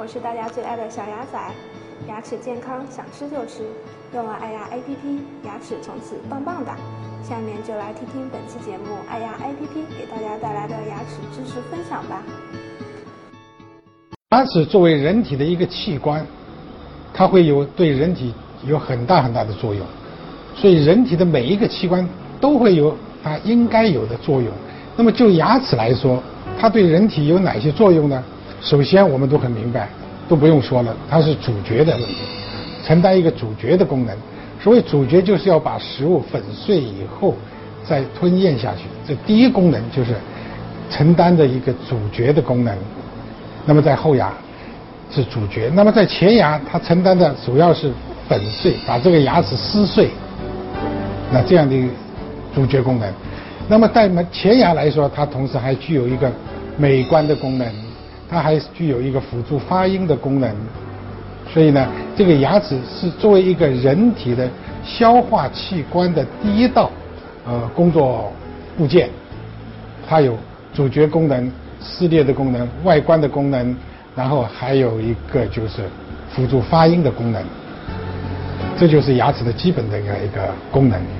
我是大家最爱的小牙仔，牙齿健康想吃就吃，用了爱牙 APP，牙齿从此棒棒哒。下面就来听听本期节目爱牙 APP 给大家带来的牙齿知识分享吧。牙齿作为人体的一个器官，它会有对人体有很大很大的作用，所以人体的每一个器官都会有它应该有的作用。那么就牙齿来说，它对人体有哪些作用呢？首先，我们都很明白，都不用说了，它是主角的问题，承担一个主角的功能。所谓主角，就是要把食物粉碎以后再吞咽下去。这第一功能就是承担着一个主角的功能。那么在后牙是主角，那么在前牙，它承担的主要是粉碎，把这个牙齿撕碎。那这样的主角功能。那么在前牙来说，它同时还具有一个美观的功能。它还具有一个辅助发音的功能，所以呢，这个牙齿是作为一个人体的消化器官的第一道呃工作部件，它有主角功能、撕裂的功能、外观的功能，然后还有一个就是辅助发音的功能，这就是牙齿的基本的一个一个功能。